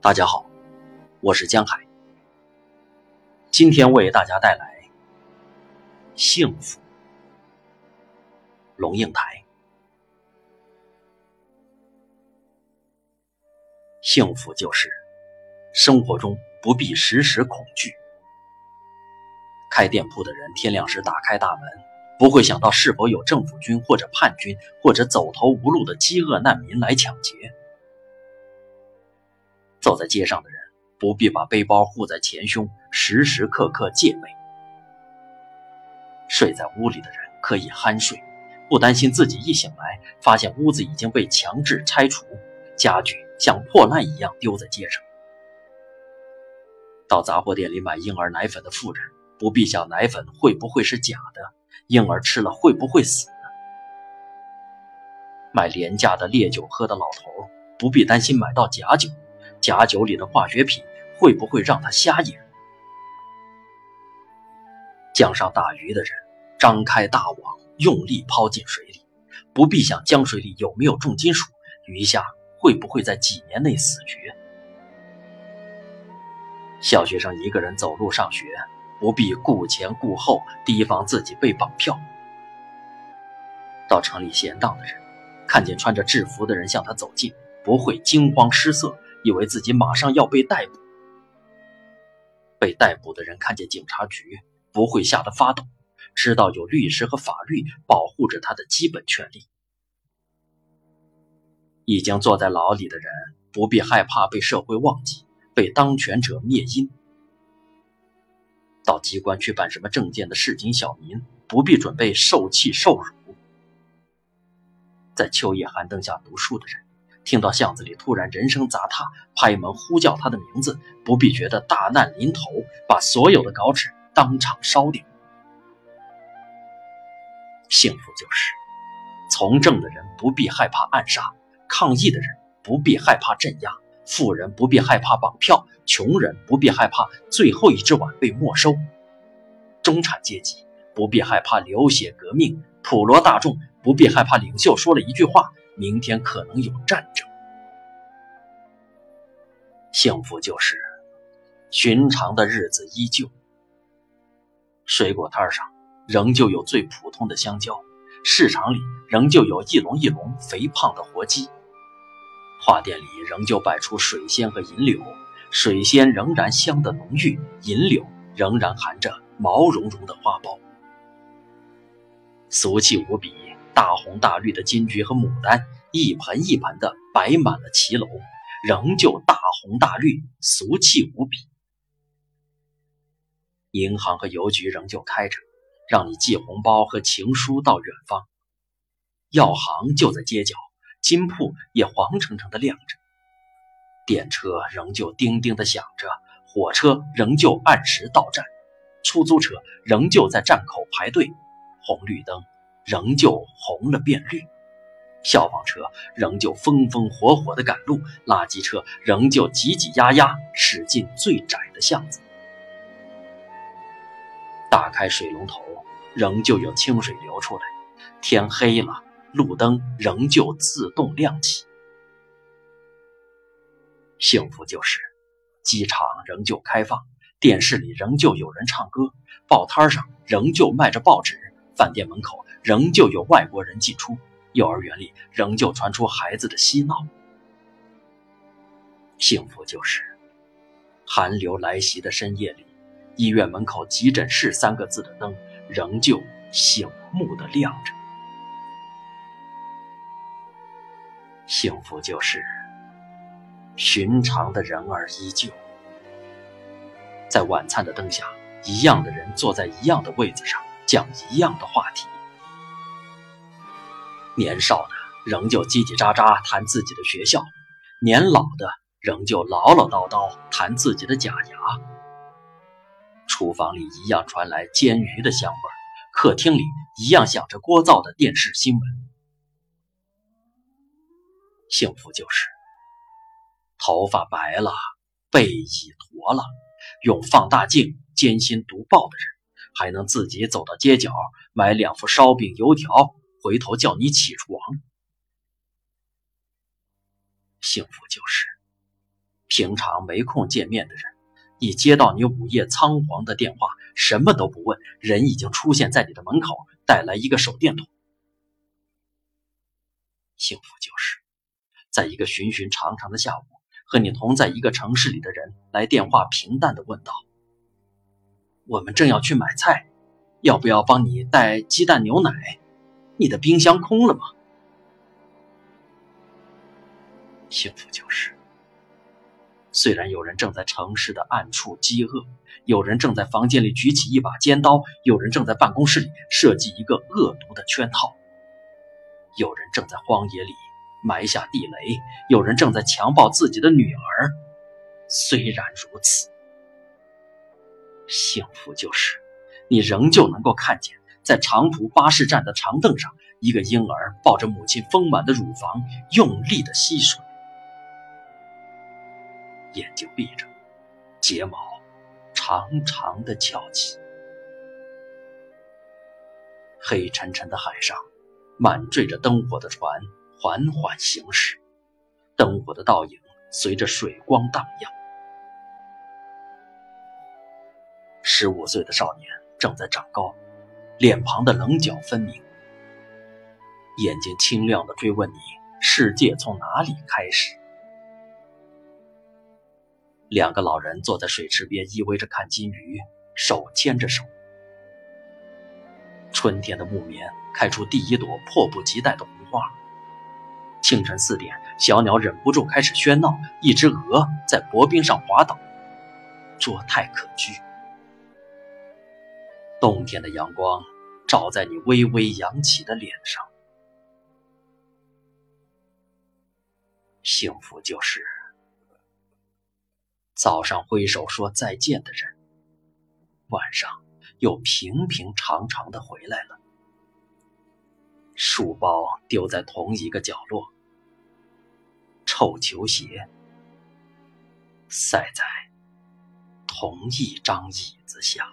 大家好，我是江海。今天为大家带来《幸福》。龙应台，幸福就是生活中不必时时恐惧。开店铺的人天亮时打开大门，不会想到是否有政府军或者叛军或者走投无路的饥饿难民来抢劫。走在街上的人不必把背包护在前胸，时时刻刻戒备。睡在屋里的人可以酣睡，不担心自己一醒来发现屋子已经被强制拆除，家具像破烂一样丢在街上。到杂货店里买婴儿奶粉的妇人不必想奶粉会不会是假的，婴儿吃了会不会死。买廉价的烈酒喝的老头不必担心买到假酒。假酒里的化学品会不会让他瞎眼？江上打鱼的人张开大网，用力抛进水里，不必想江水里有没有重金属，鱼虾会不会在几年内死绝。小学生一个人走路上学，不必顾前顾后，提防自己被绑票。到城里闲荡的人，看见穿着制服的人向他走近，不会惊慌失色。以为自己马上要被逮捕，被逮捕的人看见警察局不会吓得发抖，知道有律师和法律保护着他的基本权利。已经坐在牢里的人不必害怕被社会忘记，被当权者灭音。到机关去办什么证件的市井小民不必准备受气受辱。在秋夜寒灯下读书的人。听到巷子里突然人声杂沓，拍门呼叫他的名字，不必觉得大难临头，把所有的稿纸当场烧掉。幸福就是，从政的人不必害怕暗杀，抗议的人不必害怕镇压，富人不必害怕绑票，穷人不必害怕最后一只碗被没收，中产阶级不必害怕流血革命，普罗大众不必害怕领袖说了一句话。明天可能有战争。幸福就是寻常的日子依旧。水果摊上仍旧有最普通的香蕉，市场里仍旧有一笼一笼肥胖的活鸡，花店里仍旧摆出水仙和银柳，水仙仍然香得浓郁，银柳仍然含着毛茸茸的花苞，俗气无比。大红大绿的金桔和牡丹，一盆一盆的摆满了骑楼，仍旧大红大绿，俗气无比。银行和邮局仍旧开着，让你寄红包和情书到远方。药行就在街角，金铺也黄澄澄的亮着。电车仍旧叮叮的响着，火车仍旧按时到站，出租车仍旧在站口排队，红绿灯。仍旧红了变绿，消防车仍旧风风火火的赶路，垃圾车仍旧挤挤压压驶进最窄的巷子。打开水龙头，仍旧有清水流出来。天黑了，路灯仍旧自动亮起。幸福就是，机场仍旧开放，电视里仍旧有人唱歌，报摊上仍旧卖着报纸，饭店门口。仍旧有外国人进出，幼儿园里仍旧传出孩子的嬉闹。幸福就是，寒流来袭的深夜里，医院门口急诊室三个字的灯仍旧醒目的亮着。幸福就是，寻常的人儿依旧，在晚餐的灯下，一样的人坐在一样的位子上，讲一样的话题。年少的仍旧叽叽喳喳谈自己的学校，年老的仍旧唠唠叨叨谈自己的假牙。厨房里一样传来煎鱼的香味，客厅里一样响着聒噪的电视新闻。幸福就是，头发白了，背已驼了，用放大镜艰辛读报的人，还能自己走到街角买两副烧饼油条。回头叫你起床，幸福就是平常没空见面的人，一接到你午夜仓皇的电话，什么都不问，人已经出现在你的门口，带来一个手电筒。幸福就是，在一个寻寻常常的下午，和你同在一个城市里的人来电话，平淡的问道：“我们正要去买菜，要不要帮你带鸡蛋牛奶？你的冰箱空了吗？”幸福就是，虽然有人正在城市的暗处饥饿，有人正在房间里举起一把尖刀，有人正在办公室里设计一个恶毒的圈套，有人正在荒野里埋下地雷，有人正在强暴自己的女儿。虽然如此，幸福就是，你仍旧能够看见，在长途巴士站的长凳上，一个婴儿抱着母亲丰满的乳房，用力的吸水。眼睛闭着，睫毛长长的翘起。黑沉沉的海上，满缀着灯火的船缓缓行驶，灯火的倒影随着水光荡漾。十五岁的少年正在长高，脸庞的棱角分明，眼睛清亮的追问你：世界从哪里开始？两个老人坐在水池边，依偎着看金鱼，手牵着手。春天的木棉开出第一朵迫不及待的红花。清晨四点，小鸟忍不住开始喧闹，一只鹅在薄冰上滑倒，捉态可掬。冬天的阳光照在你微微扬起的脸上，幸福就是。早上挥手说再见的人，晚上又平平常常的回来了。书包丢在同一个角落，臭球鞋塞在同一张椅子下。